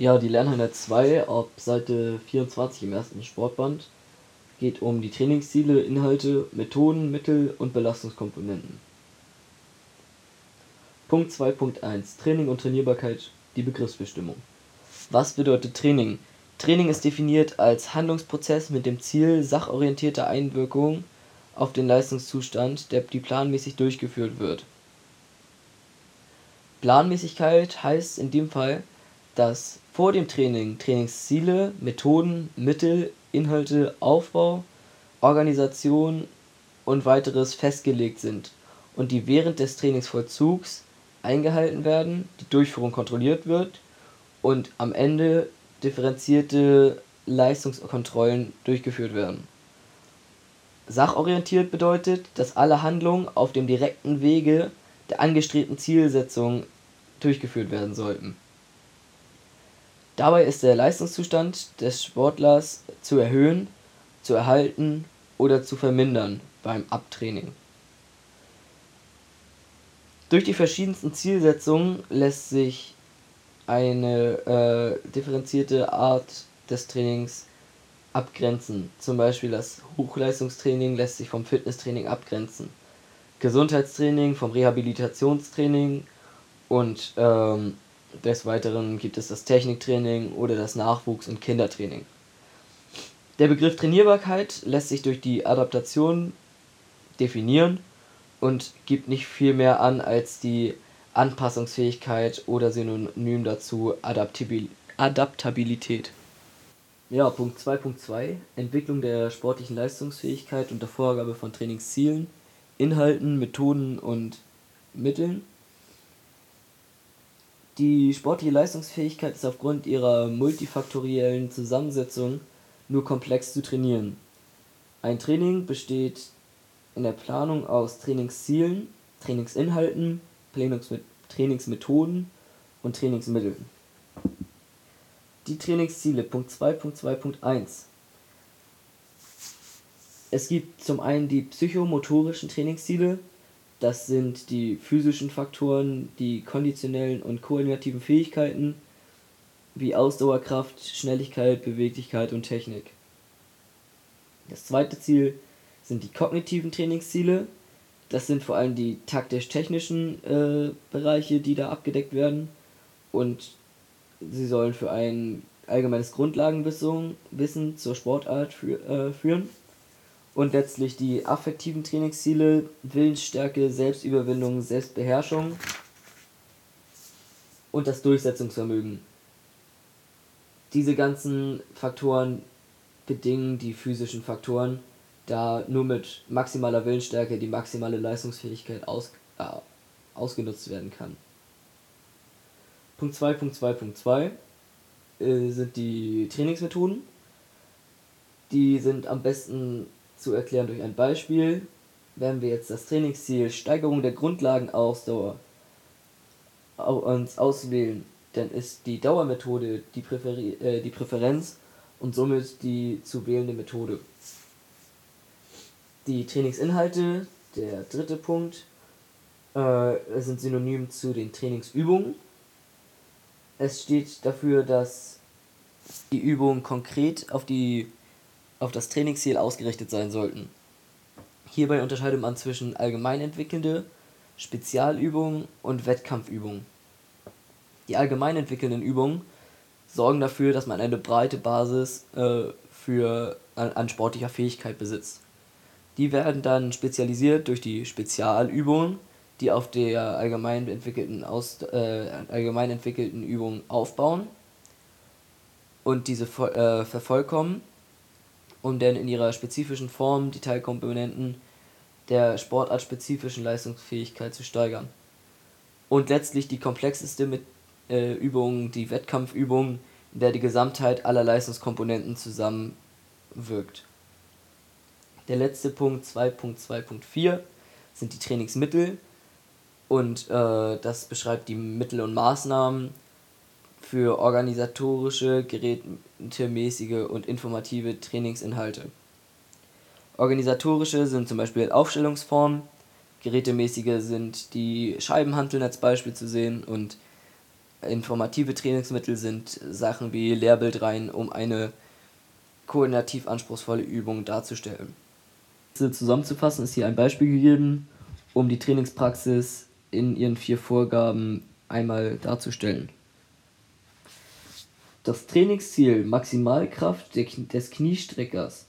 Ja, die Lerneinheit 2 ab Seite 24 im ersten Sportband geht um die Trainingsziele, Inhalte, Methoden, Mittel und Belastungskomponenten. Punkt 2.1 Training und Trainierbarkeit, die Begriffsbestimmung. Was bedeutet Training? Training ist definiert als Handlungsprozess mit dem Ziel sachorientierter Einwirkung auf den Leistungszustand, der die planmäßig durchgeführt wird. Planmäßigkeit heißt in dem Fall, dass vor dem Training Trainingsziele, Methoden, Mittel, Inhalte, Aufbau, Organisation und weiteres festgelegt sind und die während des Trainingsvollzugs eingehalten werden, die Durchführung kontrolliert wird und am Ende differenzierte Leistungskontrollen durchgeführt werden. Sachorientiert bedeutet, dass alle Handlungen auf dem direkten Wege der angestrebten Zielsetzung durchgeführt werden sollten. Dabei ist der Leistungszustand des Sportlers zu erhöhen, zu erhalten oder zu vermindern beim Abtraining. Durch die verschiedensten Zielsetzungen lässt sich eine äh, differenzierte Art des Trainings abgrenzen. Zum Beispiel das Hochleistungstraining lässt sich vom Fitnesstraining abgrenzen. Gesundheitstraining vom Rehabilitationstraining und ähm, des Weiteren gibt es das Techniktraining oder das Nachwuchs- und Kindertraining. Der Begriff Trainierbarkeit lässt sich durch die Adaptation definieren und gibt nicht viel mehr an als die Anpassungsfähigkeit oder synonym dazu Adaptabil Adaptabilität. Ja, Punkt 2.2 Entwicklung der sportlichen Leistungsfähigkeit unter Vorgabe von Trainingszielen, Inhalten, Methoden und Mitteln. Die sportliche Leistungsfähigkeit ist aufgrund ihrer multifaktoriellen Zusammensetzung nur komplex zu trainieren. Ein Training besteht in der Planung aus Trainingszielen, Trainingsinhalten, Trainingsmethoden und Trainingsmitteln. Die Trainingsziele Punkt 2.2.1 Es gibt zum einen die psychomotorischen Trainingsziele, das sind die physischen Faktoren, die konditionellen und koordinativen Fähigkeiten wie Ausdauerkraft, Schnelligkeit, Beweglichkeit und Technik. Das zweite Ziel sind die kognitiven Trainingsziele. Das sind vor allem die taktisch-technischen äh, Bereiche, die da abgedeckt werden. Und sie sollen für ein allgemeines Grundlagenwissen Wissen zur Sportart für, äh, führen. Und letztlich die affektiven Trainingsziele, Willensstärke, Selbstüberwindung, Selbstbeherrschung und das Durchsetzungsvermögen. Diese ganzen Faktoren bedingen die physischen Faktoren, da nur mit maximaler Willensstärke die maximale Leistungsfähigkeit aus, äh, ausgenutzt werden kann. Punkt 2.2.2 äh, sind die Trainingsmethoden. Die sind am besten zu erklären durch ein Beispiel. Wenn wir jetzt das Trainingsziel Steigerung der Grundlagenausdauer uns auswählen, dann ist die Dauermethode die, Präferi äh, die Präferenz und somit die zu wählende Methode. Die Trainingsinhalte, der dritte Punkt, äh, sind synonym zu den Trainingsübungen. Es steht dafür, dass die Übungen konkret auf die auf das Trainingsziel ausgerichtet sein sollten. Hierbei unterscheidet man zwischen allgemein entwickelnde, Spezialübungen und Wettkampfübungen. Die allgemein entwickelnden Übungen sorgen dafür, dass man eine breite Basis äh, für, an, an sportlicher Fähigkeit besitzt. Die werden dann spezialisiert durch die Spezialübungen, die auf der allgemein entwickelten, Aus, äh, allgemein entwickelten Übung aufbauen und diese äh, vervollkommen um dann in ihrer spezifischen Form die Teilkomponenten der sportartspezifischen Leistungsfähigkeit zu steigern. Und letztlich die komplexeste mit, äh, Übung, die Wettkampfübung, in der die Gesamtheit aller Leistungskomponenten zusammenwirkt. Der letzte Punkt 2.2.4 sind die Trainingsmittel und äh, das beschreibt die Mittel und Maßnahmen, für organisatorische, gerätemäßige und informative Trainingsinhalte. Organisatorische sind zum Beispiel Aufstellungsformen, gerätemäßige sind die Scheibenhanteln als Beispiel zu sehen und Informative Trainingsmittel sind Sachen wie Lehrbild um eine koordinativ anspruchsvolle Übung darzustellen. Zusammenzufassen ist hier ein Beispiel gegeben, um die Trainingspraxis in ihren vier Vorgaben einmal darzustellen. Das Trainingsziel Maximalkraft des Kniestreckers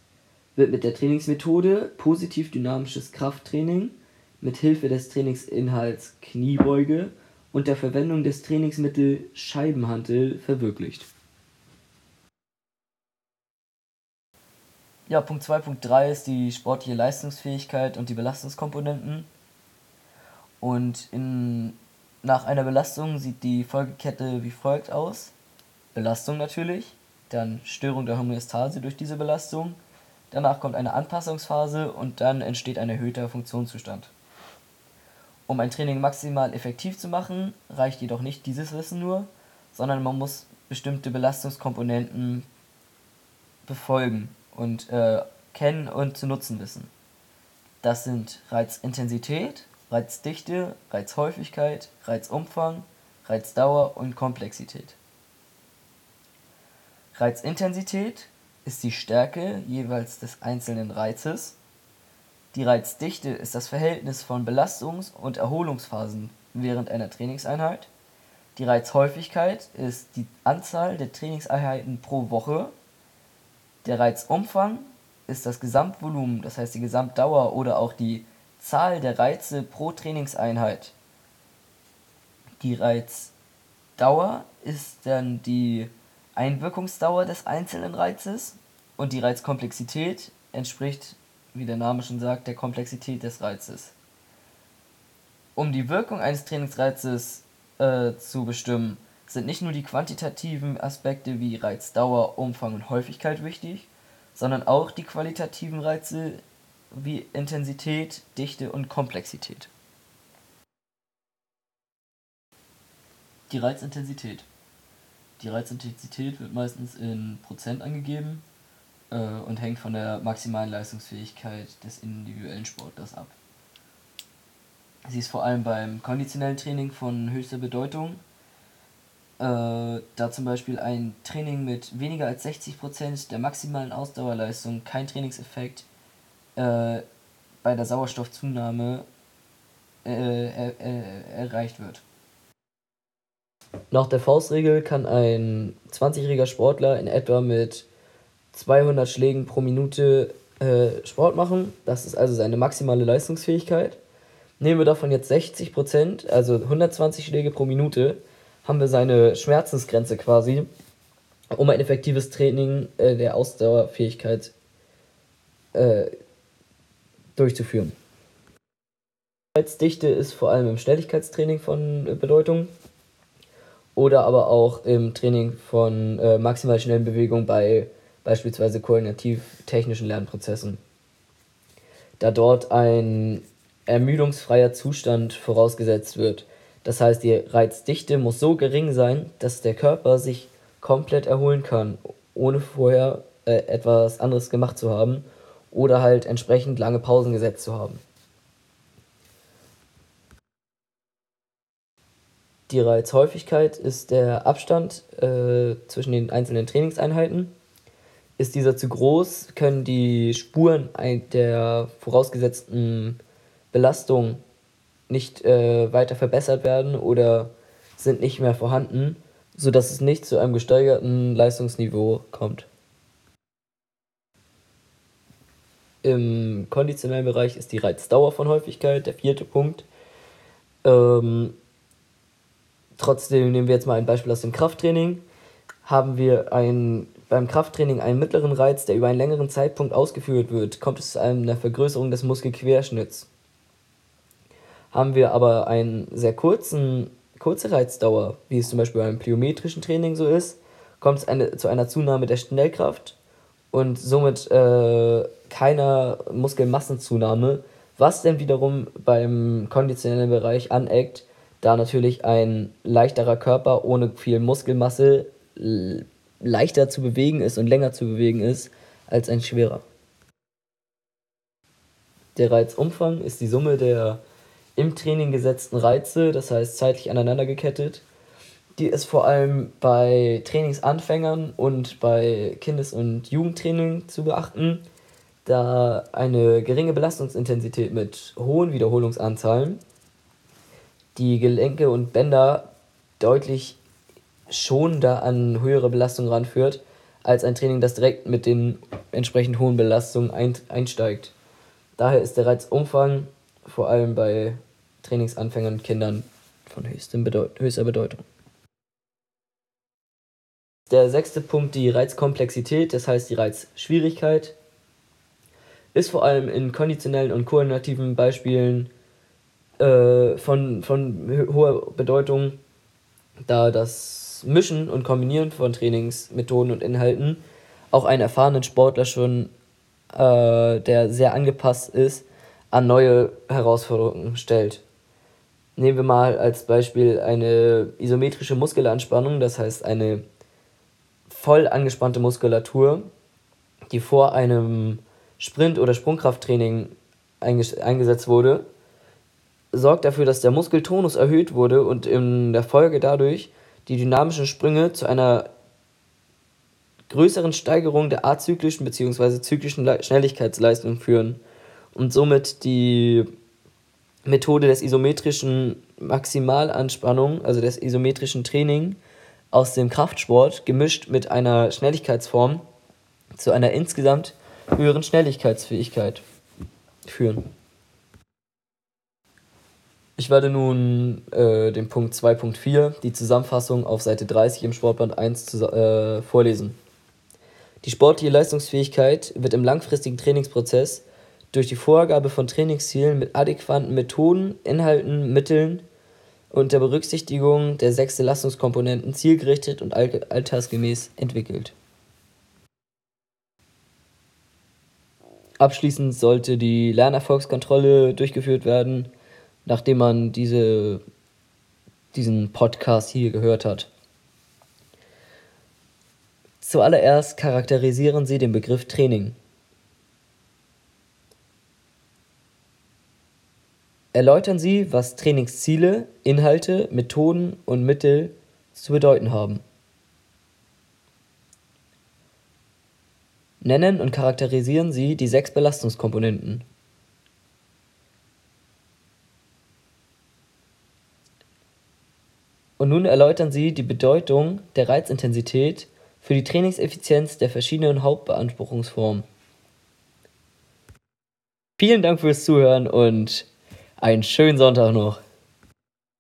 wird mit der Trainingsmethode positiv dynamisches Krafttraining mit Hilfe des Trainingsinhalts Kniebeuge und der Verwendung des Trainingsmittel Scheibenhantel verwirklicht. Ja, Punkt 2.3 ist die sportliche Leistungsfähigkeit und die Belastungskomponenten. Und in, nach einer Belastung sieht die Folgekette wie folgt aus. Belastung natürlich, dann Störung der Homöostase durch diese Belastung, danach kommt eine Anpassungsphase und dann entsteht ein erhöhter Funktionszustand. Um ein Training maximal effektiv zu machen, reicht jedoch nicht dieses Wissen nur, sondern man muss bestimmte Belastungskomponenten befolgen und äh, kennen und zu nutzen wissen. Das sind Reizintensität, Reizdichte, Reizhäufigkeit, Reizumfang, Reizdauer und Komplexität. Reizintensität ist die Stärke jeweils des einzelnen Reizes die Reizdichte ist das Verhältnis von Belastungs und Erholungsphasen während einer Trainingseinheit. Die Reizhäufigkeit ist die Anzahl der Trainingseinheiten pro Woche. Der Reizumfang ist das Gesamtvolumen, das heißt die Gesamtdauer oder auch die Zahl der Reize pro Trainingseinheit. Die Reizdauer ist dann die Einwirkungsdauer des einzelnen Reizes und die Reizkomplexität entspricht wie der Name schon sagt, der Komplexität des Reizes. Um die Wirkung eines Trainingsreizes äh, zu bestimmen, sind nicht nur die quantitativen Aspekte wie Reizdauer, Umfang und Häufigkeit wichtig, sondern auch die qualitativen Reize wie Intensität, Dichte und Komplexität. Die Reizintensität. Die Reizintensität wird meistens in Prozent angegeben äh, und hängt von der maximalen Leistungsfähigkeit des individuellen Sportlers ab. Sie ist vor allem beim konditionellen Training von höchster Bedeutung, äh, da zum Beispiel ein Training mit weniger als 60% der maximalen Ausdauerleistung kein Trainingseffekt äh, bei der Sauerstoffzunahme äh, er, er, erreicht wird. Nach der Faustregel kann ein 20-jähriger Sportler in etwa mit 200 Schlägen pro Minute äh, Sport machen. Das ist also seine maximale Leistungsfähigkeit. Nehmen wir davon jetzt 60 Prozent, also 120 Schläge pro Minute, haben wir seine Schmerzensgrenze quasi, um ein effektives Training äh, der Ausdauerfähigkeit äh, durchzuführen. Dichte ist vor allem im Schnelligkeitstraining von Bedeutung oder aber auch im Training von äh, maximal schnellen Bewegungen bei beispielsweise koordinativ-technischen Lernprozessen. Da dort ein ermüdungsfreier Zustand vorausgesetzt wird. Das heißt, die Reizdichte muss so gering sein, dass der Körper sich komplett erholen kann, ohne vorher äh, etwas anderes gemacht zu haben oder halt entsprechend lange Pausen gesetzt zu haben. Die Reizhäufigkeit ist der Abstand äh, zwischen den einzelnen Trainingseinheiten ist dieser zu groß, können die Spuren der vorausgesetzten Belastung nicht äh, weiter verbessert werden oder sind nicht mehr vorhanden, sodass es nicht zu einem gesteigerten Leistungsniveau kommt. Im konditionellen Bereich ist die Reizdauer von Häufigkeit der vierte Punkt. Ähm, trotzdem nehmen wir jetzt mal ein Beispiel aus dem Krafttraining. Haben wir ein beim Krafttraining einen mittleren Reiz, der über einen längeren Zeitpunkt ausgeführt wird, kommt es zu einer Vergrößerung des Muskelquerschnitts. Haben wir aber eine sehr kurzen, kurze Reizdauer, wie es zum Beispiel beim plyometrischen Training so ist, kommt es eine, zu einer Zunahme der Schnellkraft und somit äh, keiner Muskelmassenzunahme, was denn wiederum beim konditionellen Bereich aneckt, da natürlich ein leichterer Körper ohne viel Muskelmasse leichter zu bewegen ist und länger zu bewegen ist als ein schwerer. Der Reizumfang ist die Summe der im Training gesetzten Reize, das heißt zeitlich aneinander gekettet. die ist vor allem bei Trainingsanfängern und bei Kindes- und Jugendtraining zu beachten, da eine geringe Belastungsintensität mit hohen Wiederholungsanzahlen die Gelenke und Bänder deutlich schonender an höhere Belastung ranführt, als ein Training, das direkt mit den entsprechend hohen Belastungen ein, einsteigt. Daher ist der Reizumfang vor allem bei Trainingsanfängern und Kindern von Bedeut höchster Bedeutung. Der sechste Punkt, die Reizkomplexität, das heißt die Reizschwierigkeit, ist vor allem in konditionellen und koordinativen Beispielen äh, von, von hoher Bedeutung, da das Mischen und Kombinieren von Trainingsmethoden und Inhalten auch einen erfahrenen Sportler schon, äh, der sehr angepasst ist, an neue Herausforderungen stellt. Nehmen wir mal als Beispiel eine isometrische Muskelanspannung, das heißt eine voll angespannte Muskulatur, die vor einem Sprint- oder Sprungkrafttraining eingesetzt wurde, sorgt dafür, dass der Muskeltonus erhöht wurde und in der Folge dadurch die dynamischen Sprünge zu einer größeren Steigerung der azyklischen bzw. zyklischen Schnelligkeitsleistung führen und somit die Methode des isometrischen Maximalanspannung, also des isometrischen Training aus dem Kraftsport gemischt mit einer Schnelligkeitsform zu einer insgesamt höheren Schnelligkeitsfähigkeit führen. Ich werde nun äh, den Punkt 2.4, die Zusammenfassung auf Seite 30 im Sportband 1 zu, äh, vorlesen. Die sportliche Leistungsfähigkeit wird im langfristigen Trainingsprozess durch die Vorgabe von Trainingszielen mit adäquaten Methoden, Inhalten, Mitteln und der Berücksichtigung der sechs Leistungskomponenten zielgerichtet und altersgemäß entwickelt. Abschließend sollte die Lernerfolgskontrolle durchgeführt werden nachdem man diese, diesen Podcast hier gehört hat. Zuallererst charakterisieren Sie den Begriff Training. Erläutern Sie, was Trainingsziele, Inhalte, Methoden und Mittel zu bedeuten haben. Nennen und charakterisieren Sie die sechs Belastungskomponenten. Nun erläutern sie die Bedeutung der Reizintensität für die Trainingseffizienz der verschiedenen Hauptbeanspruchungsformen. Vielen Dank fürs Zuhören und einen schönen Sonntag noch.